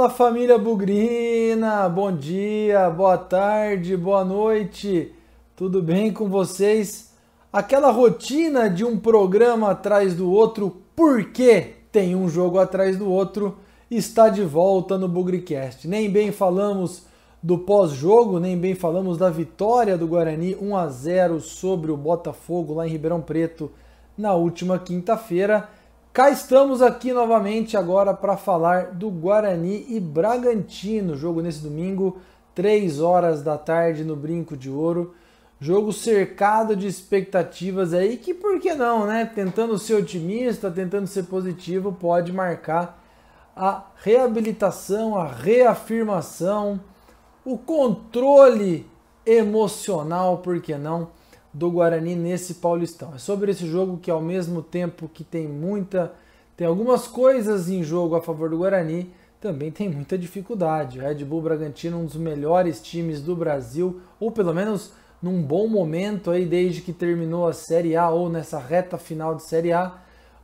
Fala família Bugrina, bom dia, boa tarde, boa noite, tudo bem com vocês? Aquela rotina de um programa atrás do outro, porque tem um jogo atrás do outro, está de volta no Bugricast. Nem bem falamos do pós-jogo, nem bem falamos da vitória do Guarani 1 a 0 sobre o Botafogo lá em Ribeirão Preto na última quinta-feira. Cá estamos aqui novamente agora para falar do Guarani e Bragantino, jogo nesse domingo, 3 horas da tarde no Brinco de Ouro. Jogo cercado de expectativas aí que por que não, né? Tentando ser otimista, tentando ser positivo, pode marcar a reabilitação, a reafirmação, o controle emocional, por que não? Do Guarani nesse Paulistão. É sobre esse jogo que ao mesmo tempo que tem muita tem algumas coisas em jogo a favor do Guarani, também tem muita dificuldade. O Red Bull Bragantino um dos melhores times do Brasil, ou pelo menos num bom momento aí desde que terminou a Série A ou nessa reta final de Série A,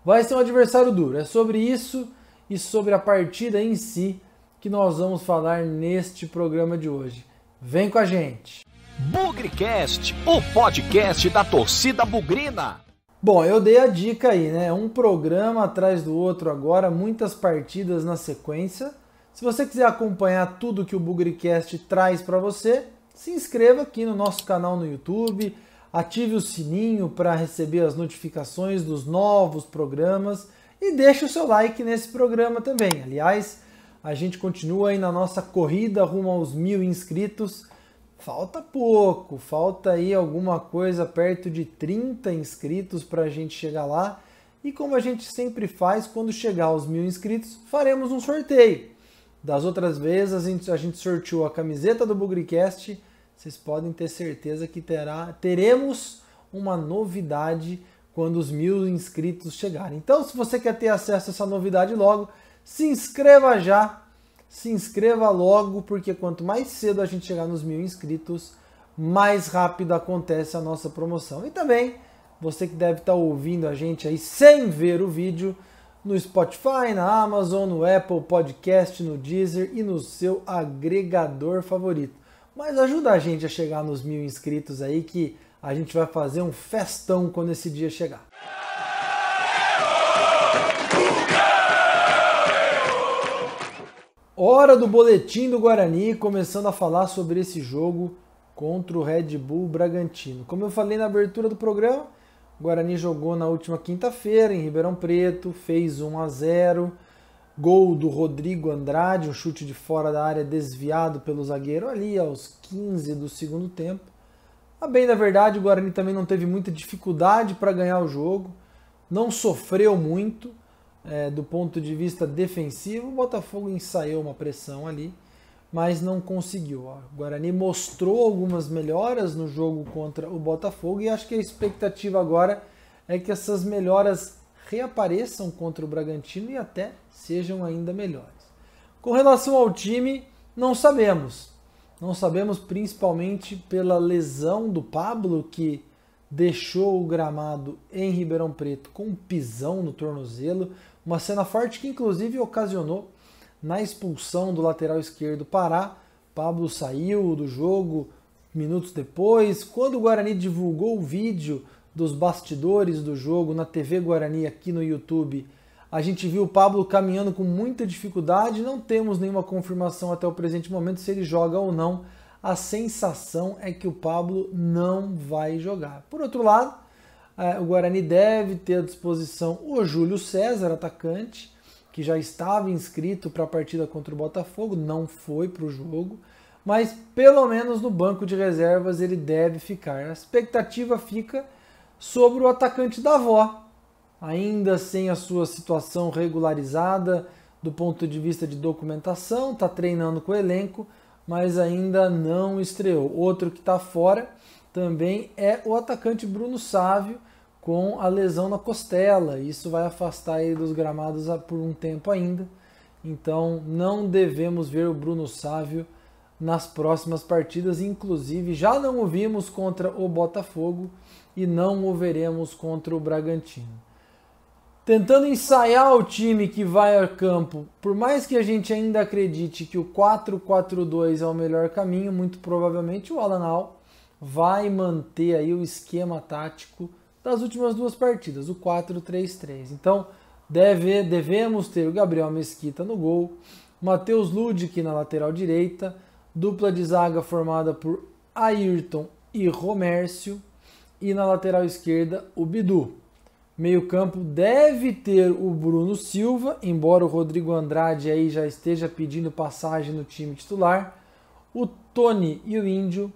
vai ser um adversário duro. É sobre isso e sobre a partida em si que nós vamos falar neste programa de hoje. Vem com a gente. Bugrecast, o podcast da torcida bugrina. Bom, eu dei a dica aí, né? Um programa atrás do outro agora, muitas partidas na sequência. Se você quiser acompanhar tudo que o Bugrecast traz para você, se inscreva aqui no nosso canal no YouTube, ative o sininho para receber as notificações dos novos programas e deixe o seu like nesse programa também. Aliás, a gente continua aí na nossa corrida rumo aos mil inscritos falta pouco, falta aí alguma coisa perto de 30 inscritos para a gente chegar lá. E como a gente sempre faz, quando chegar aos mil inscritos, faremos um sorteio. Das outras vezes a gente, a gente sorteou a camiseta do Bugricast. Vocês podem ter certeza que terá, teremos uma novidade quando os mil inscritos chegarem. Então, se você quer ter acesso a essa novidade logo, se inscreva já se inscreva logo, porque quanto mais cedo a gente chegar nos mil inscritos, mais rápido acontece a nossa promoção. E também, você que deve estar ouvindo a gente aí sem ver o vídeo, no Spotify, na Amazon, no Apple Podcast, no Deezer e no seu agregador favorito. Mas ajuda a gente a chegar nos mil inscritos aí, que a gente vai fazer um festão quando esse dia chegar. Hora do boletim do Guarani, começando a falar sobre esse jogo contra o Red Bull Bragantino. Como eu falei na abertura do programa, o Guarani jogou na última quinta-feira em Ribeirão Preto, fez 1 a 0. Gol do Rodrigo Andrade, um chute de fora da área desviado pelo zagueiro ali aos 15 do segundo tempo. A bem da verdade, o Guarani também não teve muita dificuldade para ganhar o jogo, não sofreu muito é, do ponto de vista defensivo, o Botafogo ensaiou uma pressão ali, mas não conseguiu. O Guarani mostrou algumas melhoras no jogo contra o Botafogo e acho que a expectativa agora é que essas melhoras reapareçam contra o Bragantino e até sejam ainda melhores. Com relação ao time, não sabemos. Não sabemos principalmente pela lesão do Pablo, que deixou o gramado em Ribeirão Preto com um pisão no tornozelo. Uma cena forte que inclusive ocasionou na expulsão do lateral esquerdo Pará. Pablo saiu do jogo minutos depois. Quando o Guarani divulgou o vídeo dos bastidores do jogo na TV Guarani aqui no YouTube, a gente viu o Pablo caminhando com muita dificuldade. Não temos nenhuma confirmação até o presente momento se ele joga ou não. A sensação é que o Pablo não vai jogar. Por outro lado, o Guarani deve ter à disposição o Júlio César, atacante, que já estava inscrito para a partida contra o Botafogo, não foi para o jogo, mas pelo menos no banco de reservas ele deve ficar. A expectativa fica sobre o atacante da avó, ainda sem a sua situação regularizada do ponto de vista de documentação, está treinando com o elenco, mas ainda não estreou. Outro que está fora também é o atacante Bruno Sávio, com a lesão na costela. Isso vai afastar ele dos gramados por um tempo ainda. Então não devemos ver o Bruno Sávio nas próximas partidas, inclusive já não o vimos contra o Botafogo e não o veremos contra o Bragantino. tentando ensaiar o time que vai a campo. Por mais que a gente ainda acredite que o 4-4-2 é o melhor caminho, muito provavelmente o Alan Al vai manter aí o esquema tático das últimas duas partidas, o 4-3-3. Então, deve, devemos ter o Gabriel Mesquita no gol, Matheus Ludic na lateral direita, dupla de zaga formada por Ayrton e Romércio, e na lateral esquerda o Bidu. Meio-campo deve ter o Bruno Silva, embora o Rodrigo Andrade aí já esteja pedindo passagem no time titular, o Tony e o Índio,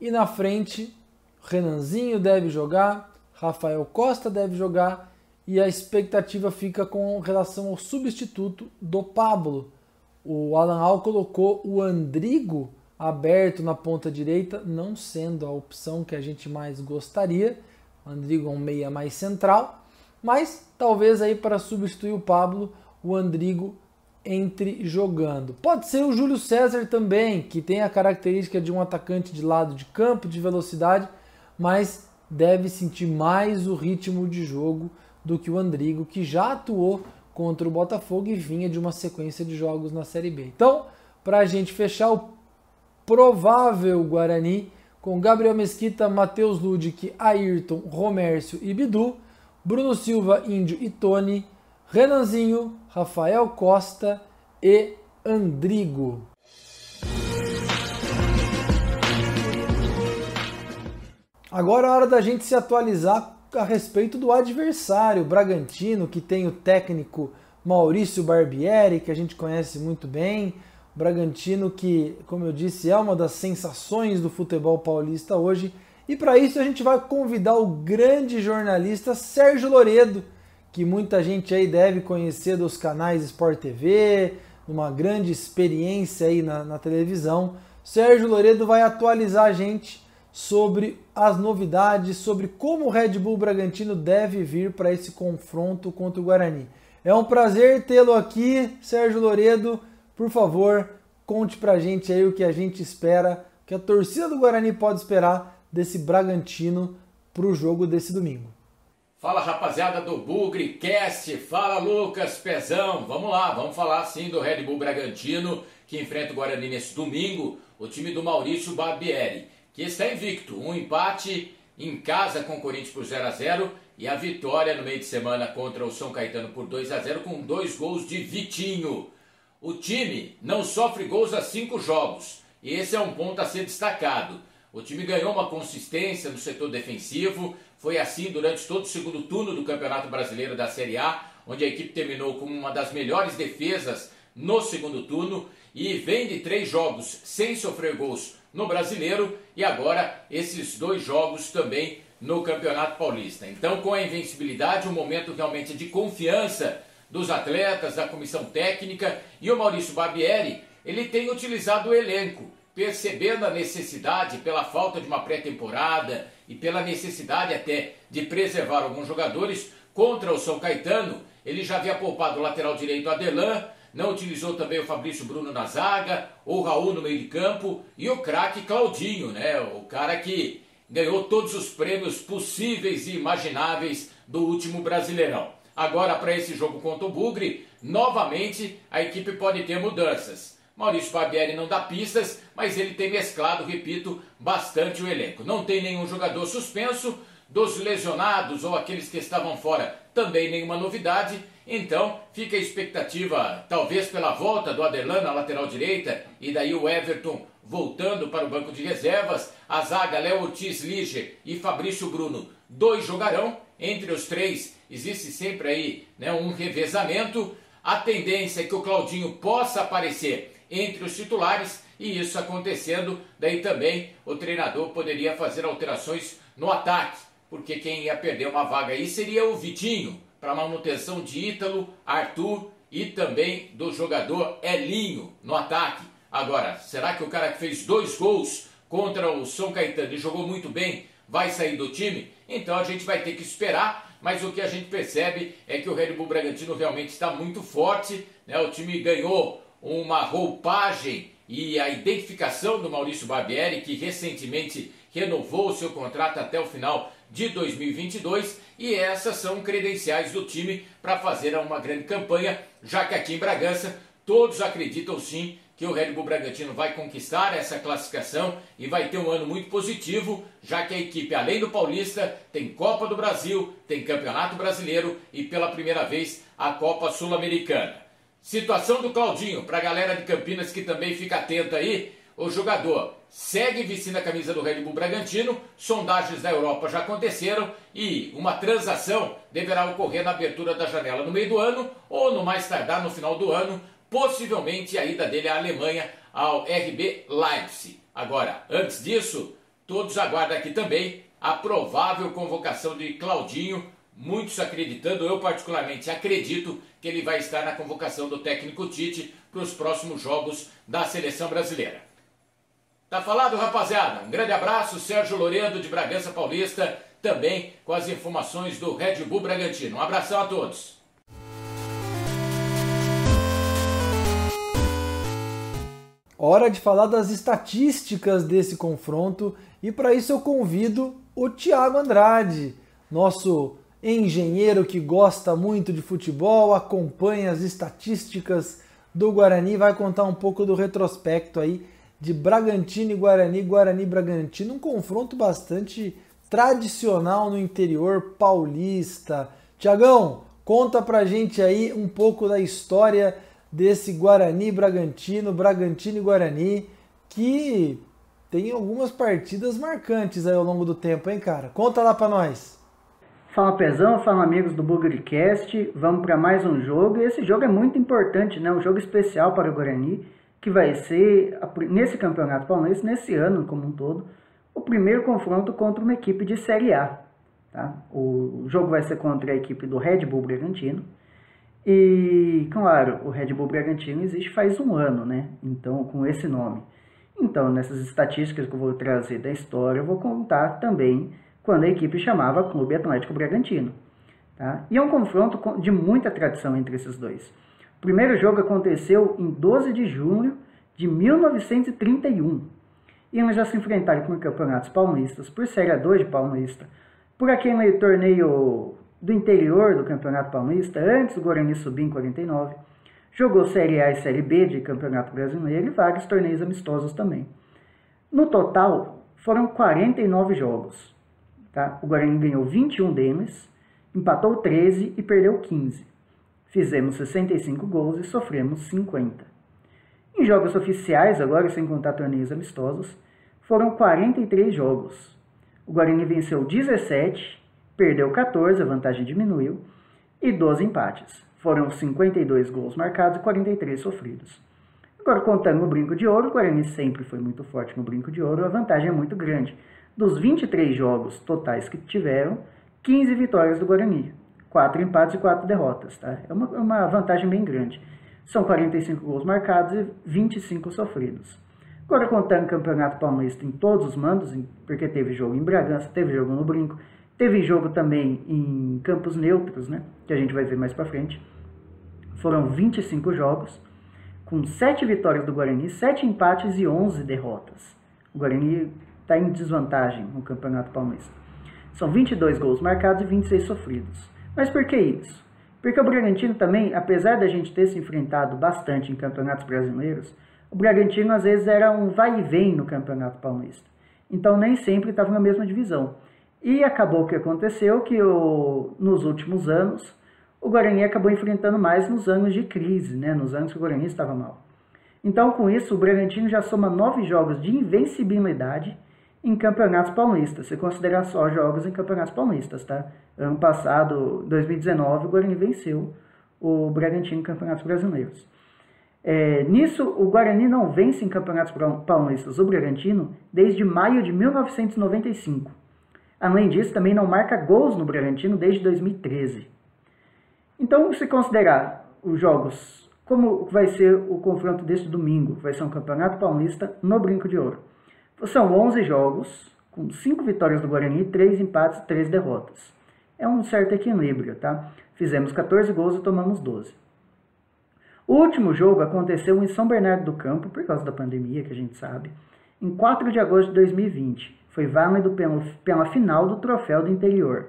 e na frente Renanzinho deve jogar, Rafael Costa deve jogar e a expectativa fica com relação ao substituto do Pablo, o Alan Al colocou o Andrigo aberto na ponta direita, não sendo a opção que a gente mais gostaria. O Andrigo é um meia mais central, mas talvez aí para substituir o Pablo, o Andrigo entre jogando. Pode ser o Júlio César também, que tem a característica de um atacante de lado de campo, de velocidade, mas deve sentir mais o ritmo de jogo do que o Andrigo, que já atuou contra o Botafogo e vinha de uma sequência de jogos na Série B. Então, para a gente fechar o provável Guarani com Gabriel Mesquita, Matheus Ludic, Ayrton, Romércio e Bidu, Bruno Silva, Índio e Tony, Renanzinho, Rafael Costa e Andrigo. Agora é hora da gente se atualizar a respeito do adversário, o Bragantino, que tem o técnico Maurício Barbieri, que a gente conhece muito bem. O Bragantino, que, como eu disse, é uma das sensações do futebol paulista hoje. E para isso a gente vai convidar o grande jornalista Sérgio Loredo, que muita gente aí deve conhecer dos canais Sport TV, uma grande experiência aí na, na televisão. Sérgio Loredo vai atualizar a gente sobre as novidades, sobre como o Red Bull Bragantino deve vir para esse confronto contra o Guarani. É um prazer tê-lo aqui, Sérgio Loredo. Por favor, conte pra gente aí o que a gente espera, que a torcida do Guarani pode esperar desse Bragantino para o jogo desse domingo. Fala rapaziada do BugriCast, fala Lucas Pezão, vamos lá, vamos falar sim do Red Bull Bragantino que enfrenta o Guarani nesse domingo, o time do Maurício Barbieri que está invicto. Um empate em casa com o Corinthians por 0 a 0 e a vitória no meio de semana contra o São Caetano por 2 a 0 com dois gols de Vitinho. O time não sofre gols há cinco jogos e esse é um ponto a ser destacado. O time ganhou uma consistência no setor defensivo, foi assim durante todo o segundo turno do Campeonato Brasileiro da Série A, onde a equipe terminou com uma das melhores defesas no segundo turno e vem de três jogos sem sofrer gols no Brasileiro e agora esses dois jogos também no Campeonato Paulista. Então, com a invencibilidade, um momento realmente de confiança dos atletas, da comissão técnica e o Maurício Barbieri, ele tem utilizado o elenco, percebendo a necessidade pela falta de uma pré-temporada e pela necessidade até de preservar alguns jogadores contra o São Caetano. Ele já havia poupado o lateral direito Adelan, não utilizou também o Fabrício Bruno na zaga, ou o Raul no meio de campo, e o craque Claudinho, né? O cara que ganhou todos os prêmios possíveis e imagináveis do último Brasileirão. Agora, para esse jogo contra o Bugre, novamente a equipe pode ter mudanças. Maurício Barbieri não dá pistas, mas ele tem mesclado, repito, bastante o elenco. Não tem nenhum jogador suspenso, dos lesionados ou aqueles que estavam fora, também nenhuma novidade. Então fica a expectativa, talvez pela volta do Adelan na lateral direita e daí o Everton voltando para o banco de reservas. A zaga Léo Ortiz Lige e Fabrício Bruno, dois jogarão. Entre os três existe sempre aí né, um revezamento. A tendência é que o Claudinho possa aparecer entre os titulares e isso acontecendo, daí também o treinador poderia fazer alterações no ataque, porque quem ia perder uma vaga aí seria o Vitinho para manutenção de Ítalo, Arthur e também do jogador Elinho no ataque. Agora, será que o cara que fez dois gols contra o São Caetano e jogou muito bem vai sair do time? Então a gente vai ter que esperar, mas o que a gente percebe é que o Red Bull Bragantino realmente está muito forte, né? o time ganhou uma roupagem e a identificação do Maurício Barbieri, que recentemente renovou o seu contrato até o final de 2022 e essas são credenciais do time para fazer uma grande campanha, já que aqui em Bragança todos acreditam sim que o Red Bull Bragantino vai conquistar essa classificação e vai ter um ano muito positivo, já que a equipe, além do Paulista, tem Copa do Brasil, tem Campeonato Brasileiro e pela primeira vez a Copa Sul-Americana. Situação do Claudinho, para a galera de Campinas que também fica atenta aí, o jogador segue vestindo a camisa do Red Bull Bragantino, sondagens da Europa já aconteceram e uma transação deverá ocorrer na abertura da janela no meio do ano ou no mais tardar no final do ano possivelmente a ida dele à Alemanha, ao RB Leipzig. Agora, antes disso, todos aguardam aqui também a provável convocação de Claudinho, muitos acreditando, eu particularmente acredito que ele vai estar na convocação do técnico Tite para os próximos jogos da seleção brasileira. Tá falado, rapaziada? Um grande abraço, Sérgio Loredo de Bragança Paulista, também com as informações do Red Bull Bragantino. Um abração a todos. Hora de falar das estatísticas desse confronto e para isso eu convido o Thiago Andrade, nosso engenheiro que gosta muito de futebol, acompanha as estatísticas do Guarani, vai contar um pouco do retrospecto aí de Bragantino e Guarani, Guarani e Bragantino, um confronto bastante tradicional no interior paulista. Tiagão, conta pra gente aí um pouco da história desse Guarani Bragantino, Bragantino e Guarani, que tem algumas partidas marcantes aí ao longo do tempo, hein, cara? Conta lá para nós. Fala Pezão, fala amigos do Bugrecast, vamos para mais um jogo e esse jogo é muito importante, né? Um jogo especial para o Guarani, que vai ser nesse campeonato paulista, nesse ano como um todo, o primeiro confronto contra uma equipe de Série A. Tá? O jogo vai ser contra a equipe do Red Bull Bragantino. E, claro, o Red Bull Bragantino existe faz um ano, né? Então, com esse nome. Então, nessas estatísticas que eu vou trazer da história, eu vou contar também quando a equipe chamava Clube Atlético Bragantino. Tá? E é um confronto de muita tradição entre esses dois. O primeiro jogo aconteceu em 12 de junho de 1931. E eles já se enfrentaram por campeonatos paulistas, por Série 2 de Paulista, por aquele torneio do interior do Campeonato Paulista, antes do Guarani subir em 49. Jogou Série A e Série B de Campeonato Brasileiro e vários torneios amistosos também. No total, foram 49 jogos. Tá? O Guarani ganhou 21 deles, empatou 13 e perdeu 15. Fizemos 65 gols e sofremos 50. Em jogos oficiais, agora sem contar torneios amistosos, foram 43 jogos. O Guarani venceu 17 perdeu 14, a vantagem diminuiu, e 12 empates. Foram 52 gols marcados e 43 sofridos. Agora, contando no brinco de ouro, o Guarani sempre foi muito forte no brinco de ouro, a vantagem é muito grande. Dos 23 jogos totais que tiveram, 15 vitórias do Guarani, 4 empates e 4 derrotas. Tá? É uma, uma vantagem bem grande. São 45 gols marcados e 25 sofridos. Agora, contando o Campeonato Paulista em todos os mandos, porque teve jogo em Bragança, teve jogo no Brinco, Teve jogo também em campos neutros, né, que a gente vai ver mais para frente. Foram 25 jogos, com 7 vitórias do Guarani, 7 empates e 11 derrotas. O Guarani está em desvantagem no Campeonato Paulista. São 22 gols marcados e 26 sofridos. Mas por que isso? Porque o Bragantino também, apesar da gente ter se enfrentado bastante em campeonatos brasileiros, o Bragantino às vezes era um vai e vem no Campeonato Paulista. Então nem sempre estava na mesma divisão. E acabou que aconteceu que o, nos últimos anos o Guarani acabou enfrentando mais nos anos de crise, né? nos anos que o Guarani estava mal. Então, com isso, o Bragantino já soma nove jogos de invencibilidade em campeonatos paulistas, se considerar só jogos em campeonatos paulistas, tá? Ano passado, 2019, o Guarani venceu o Bragantino em campeonatos brasileiros. É, nisso, o Guarani não vence em campeonatos paulistas o Bragantino desde maio de 1995. Além disso, também não marca gols no Bragantino desde 2013. Então, se considerar os jogos, como vai ser o confronto deste domingo, vai ser um campeonato paulista no Brinco de Ouro. São 11 jogos, com 5 vitórias do Guarani, 3 empates e 3 derrotas. É um certo equilíbrio, tá? Fizemos 14 gols e tomamos 12. O último jogo aconteceu em São Bernardo do Campo, por causa da pandemia, que a gente sabe, em 4 de agosto de 2020. Foi válido pela, pela final do Troféu do Interior.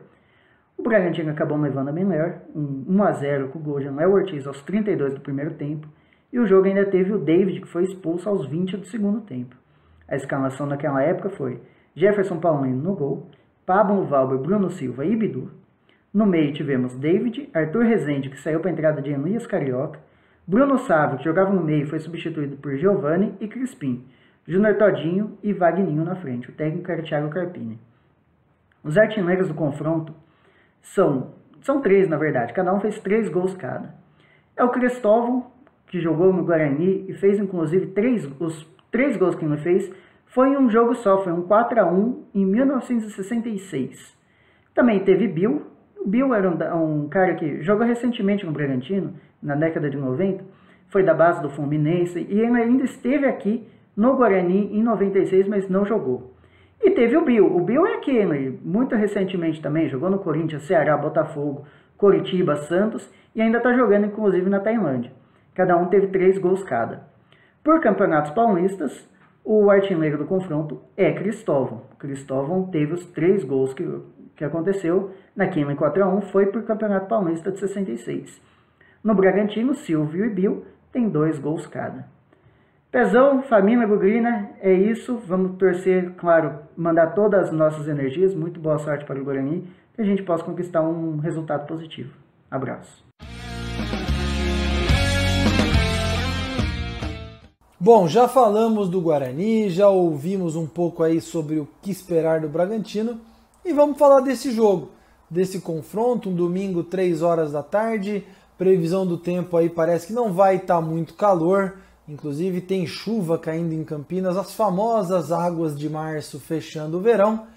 O Bragantino acabou levando a melhor, um 1 a 0 com o gol de Léo Ortiz aos 32 do primeiro tempo, e o jogo ainda teve o David, que foi expulso aos 20 do segundo tempo. A escalação naquela época foi Jefferson Paulino no gol, Pablo Valber, Bruno Silva e Bidu. No meio tivemos David, Arthur Rezende, que saiu para a entrada de Elias Carioca, Bruno Sávio, que jogava no meio, foi substituído por Giovanni e Crispim, Júnior Todinho e Vagninho na frente. O técnico era Thiago Carpini. Os artilheiros do confronto são, são três, na verdade. Cada um fez três gols cada. É o Cristóvão, que jogou no Guarani e fez inclusive três, os três gols que ele fez, foi em um jogo só, foi um 4 a 1 em 1966. Também teve Bill. O Bill era um, um cara que jogou recentemente no Bragantino, na década de 90, foi da base do Fluminense e ele ainda esteve aqui no Guarani em 96, mas não jogou. E teve o Bill. O Bill é aquele, muito recentemente também, jogou no Corinthians, Ceará, Botafogo, Coritiba, Santos e ainda está jogando inclusive na Tailândia. Cada um teve três gols cada. Por campeonatos paulistas, o artilheiro do confronto é Cristóvão. Cristóvão teve os três gols que, que aconteceu naquele 4x1, foi por campeonato paulista de 66. No Bragantino, Silvio e Bill têm dois gols cada. Pezão, família Bugrina, é isso. Vamos torcer, claro, mandar todas as nossas energias. Muito boa sorte para o Guarani, que a gente possa conquistar um resultado positivo. Abraço. Bom, já falamos do Guarani, já ouvimos um pouco aí sobre o que esperar do Bragantino e vamos falar desse jogo, desse confronto, um domingo, 3 horas da tarde. Previsão do tempo aí parece que não vai estar tá muito calor. Inclusive tem chuva caindo em Campinas, as famosas águas de março fechando o verão.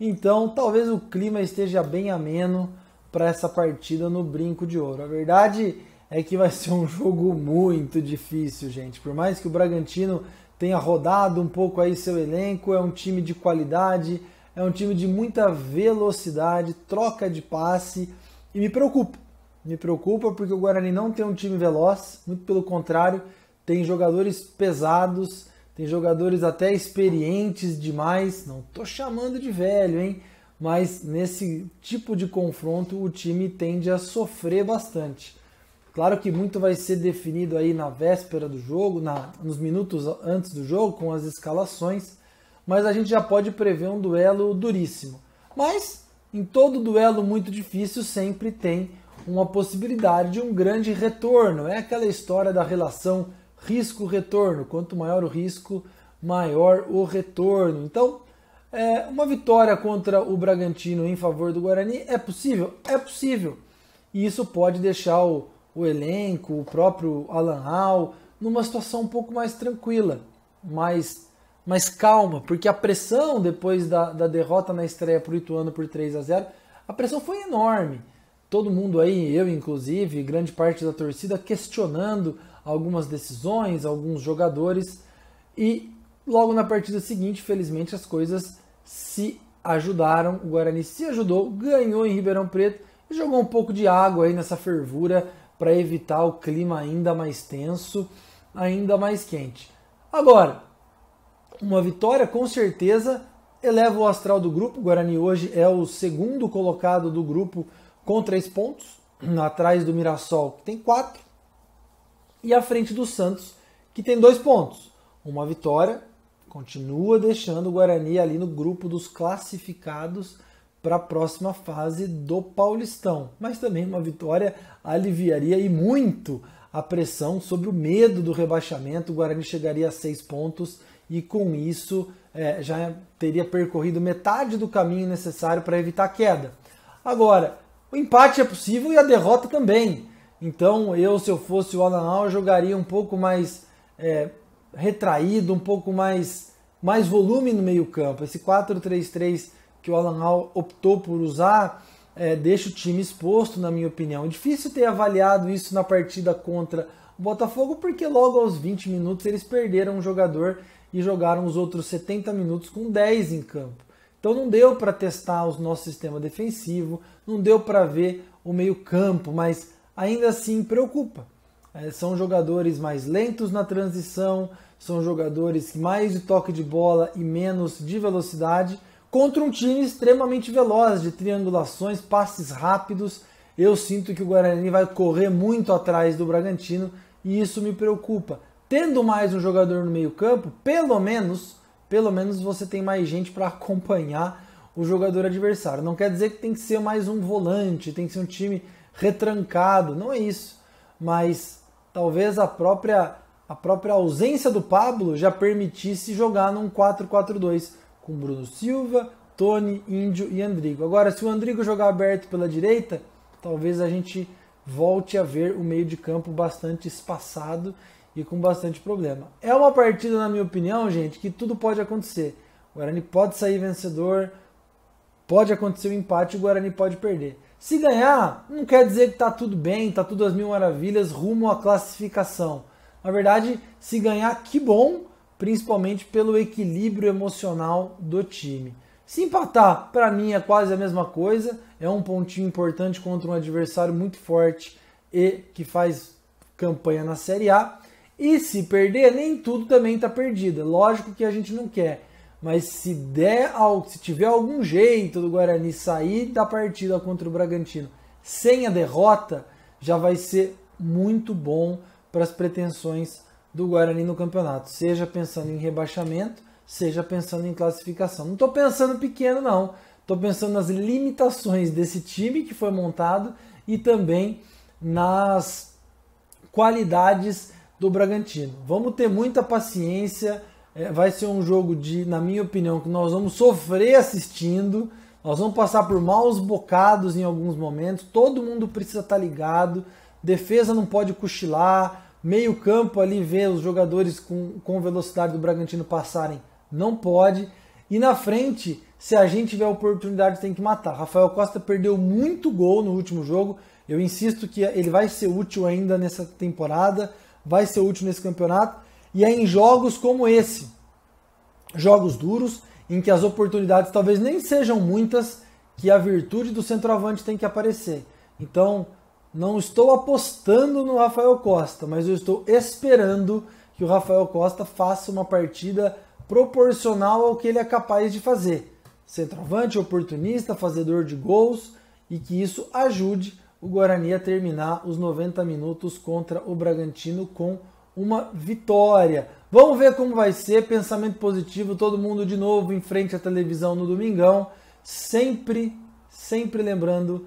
Então talvez o clima esteja bem ameno para essa partida no Brinco de Ouro. A verdade é que vai ser um jogo muito difícil, gente. Por mais que o Bragantino tenha rodado um pouco aí seu elenco, é um time de qualidade, é um time de muita velocidade, troca de passe e me preocupa. Me preocupa porque o Guarani não tem um time veloz, muito pelo contrário, tem jogadores pesados, tem jogadores até experientes demais. Não tô chamando de velho, hein? Mas nesse tipo de confronto o time tende a sofrer bastante. Claro que muito vai ser definido aí na véspera do jogo, na, nos minutos antes do jogo, com as escalações, mas a gente já pode prever um duelo duríssimo. Mas em todo duelo muito difícil sempre tem uma possibilidade de um grande retorno. É aquela história da relação risco-retorno. Quanto maior o risco, maior o retorno. Então, é, uma vitória contra o Bragantino em favor do Guarani é possível? É possível. E isso pode deixar o, o elenco, o próprio Alan Hall, numa situação um pouco mais tranquila, mais, mais calma, porque a pressão depois da, da derrota na estreia para o Ituano por 3 a 0 a pressão foi enorme. Todo mundo aí, eu inclusive, grande parte da torcida questionando algumas decisões, alguns jogadores e logo na partida seguinte, felizmente, as coisas se ajudaram. O Guarani se ajudou, ganhou em Ribeirão Preto e jogou um pouco de água aí nessa fervura para evitar o clima ainda mais tenso, ainda mais quente. Agora, uma vitória com certeza eleva o astral do grupo. O Guarani hoje é o segundo colocado do grupo com três pontos, atrás do Mirassol, que tem quatro e à frente do Santos, que tem dois pontos. Uma vitória continua deixando o Guarani ali no grupo dos classificados para a próxima fase do Paulistão. Mas também uma vitória aliviaria e muito a pressão sobre o medo do rebaixamento. O Guarani chegaria a seis pontos e com isso é, já teria percorrido metade do caminho necessário para evitar a queda. Agora, o empate é possível e a derrota também. Então eu, se eu fosse o Alan Al, jogaria um pouco mais é, retraído, um pouco mais, mais volume no meio campo. Esse 4-3-3 que o Alan Al optou por usar é, deixa o time exposto, na minha opinião. É difícil ter avaliado isso na partida contra o Botafogo, porque logo aos 20 minutos eles perderam um jogador e jogaram os outros 70 minutos com 10 em campo. Então não deu para testar o nosso sistema defensivo, não deu para ver o meio campo, mas ainda assim preocupa. É, são jogadores mais lentos na transição, são jogadores mais de toque de bola e menos de velocidade, contra um time extremamente veloz, de triangulações, passes rápidos. Eu sinto que o Guarani vai correr muito atrás do Bragantino e isso me preocupa. Tendo mais um jogador no meio-campo, pelo menos, pelo menos você tem mais gente para acompanhar o jogador adversário. Não quer dizer que tem que ser mais um volante, tem que ser um time retrancado, não é isso. Mas talvez a própria a própria ausência do Pablo já permitisse jogar num 4-4-2 com Bruno Silva, Tony, Índio e Andrigo. Agora, se o Andrigo jogar aberto pela direita, talvez a gente volte a ver o meio de campo bastante espaçado e com bastante problema. É uma partida, na minha opinião, gente, que tudo pode acontecer. O Guarani pode sair vencedor, pode acontecer o um empate e o Guarani pode perder. Se ganhar, não quer dizer que está tudo bem, está tudo às mil maravilhas rumo à classificação. Na verdade, se ganhar, que bom, principalmente pelo equilíbrio emocional do time. Se empatar, para mim é quase a mesma coisa, é um pontinho importante contra um adversário muito forte e que faz campanha na Série A. E se perder, nem tudo também está perdido. Lógico que a gente não quer, mas se der, se tiver algum jeito do Guarani sair da partida contra o Bragantino sem a derrota, já vai ser muito bom para as pretensões do Guarani no campeonato, seja pensando em rebaixamento, seja pensando em classificação. Não estou pensando pequeno, não. Estou pensando nas limitações desse time que foi montado e também nas qualidades do Bragantino. Vamos ter muita paciência. É, vai ser um jogo de, na minha opinião, que nós vamos sofrer assistindo. Nós vamos passar por maus bocados em alguns momentos. Todo mundo precisa estar tá ligado. Defesa não pode cochilar meio campo ali ver os jogadores com, com velocidade do Bragantino passarem, não pode. E na frente, se a gente tiver oportunidade, tem que matar. Rafael Costa perdeu muito gol no último jogo. Eu insisto que ele vai ser útil ainda nessa temporada, vai ser útil nesse campeonato. E é em jogos como esse, jogos duros, em que as oportunidades talvez nem sejam muitas, que a virtude do centroavante tem que aparecer. Então, não estou apostando no Rafael Costa, mas eu estou esperando que o Rafael Costa faça uma partida proporcional ao que ele é capaz de fazer. Centroavante, oportunista, fazedor de gols e que isso ajude o Guarani a terminar os 90 minutos contra o Bragantino com uma vitória. Vamos ver como vai ser. Pensamento positivo, todo mundo de novo em frente à televisão no domingão, sempre, sempre lembrando